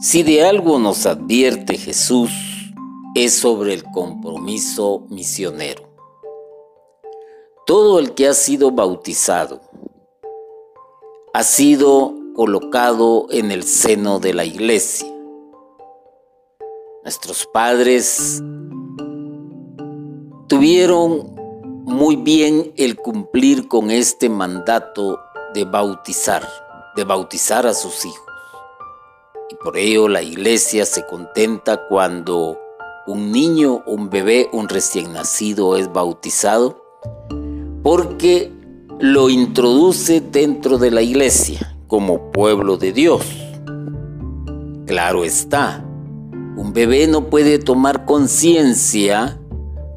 Si de algo nos advierte Jesús, es sobre el compromiso misionero. Todo el que ha sido bautizado ha sido colocado en el seno de la iglesia. Nuestros padres tuvieron muy bien el cumplir con este mandato de bautizar, de bautizar a sus hijos. Y por ello la iglesia se contenta cuando un niño, un bebé, un recién nacido es bautizado, porque lo introduce dentro de la iglesia como pueblo de Dios. Claro está, un bebé no puede tomar conciencia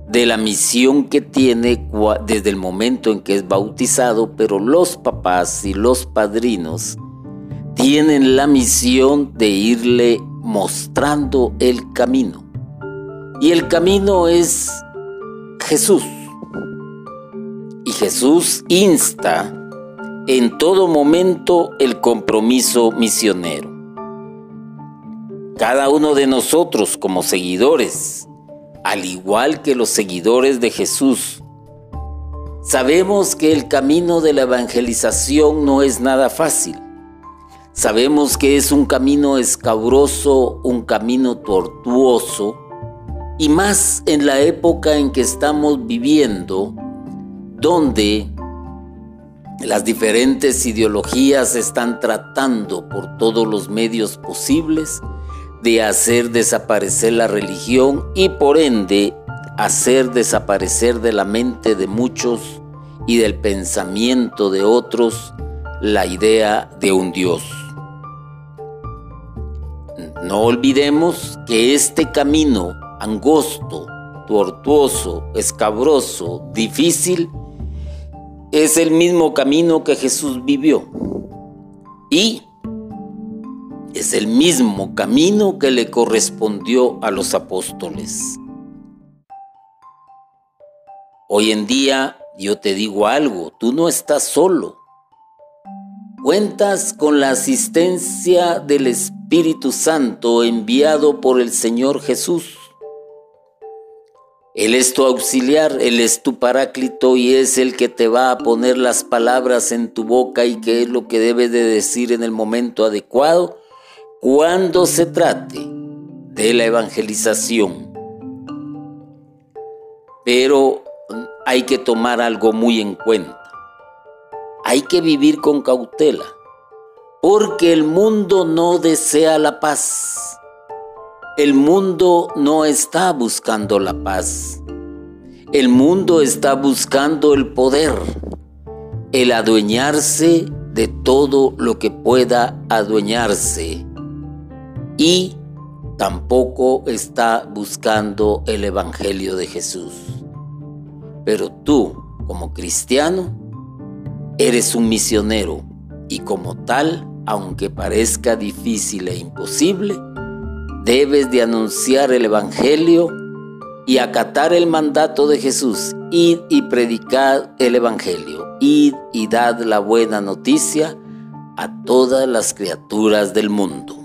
de la misión que tiene desde el momento en que es bautizado, pero los papás y los padrinos tienen la misión de irle mostrando el camino. Y el camino es Jesús. Y Jesús insta en todo momento el compromiso misionero. Cada uno de nosotros como seguidores al igual que los seguidores de Jesús. Sabemos que el camino de la evangelización no es nada fácil. Sabemos que es un camino escabroso, un camino tortuoso, y más en la época en que estamos viviendo, donde las diferentes ideologías están tratando por todos los medios posibles de hacer desaparecer la religión y por ende hacer desaparecer de la mente de muchos y del pensamiento de otros la idea de un Dios. No olvidemos que este camino angosto, tortuoso, escabroso, difícil, es el mismo camino que Jesús vivió. Y es el mismo camino que le correspondió a los apóstoles. Hoy en día yo te digo algo, tú no estás solo. Cuentas con la asistencia del Espíritu Santo enviado por el Señor Jesús. Él es tu auxiliar, Él es tu paráclito y es el que te va a poner las palabras en tu boca y que es lo que debes de decir en el momento adecuado cuando se trate de la evangelización. Pero hay que tomar algo muy en cuenta. Hay que vivir con cautela, porque el mundo no desea la paz. El mundo no está buscando la paz. El mundo está buscando el poder, el adueñarse de todo lo que pueda adueñarse y tampoco está buscando el Evangelio de Jesús. Pero tú, como cristiano, eres un misionero y como tal, aunque parezca difícil e imposible, debes de anunciar el Evangelio y acatar el mandato de Jesús, id y predicar el Evangelio, id y dad la buena noticia a todas las criaturas del mundo.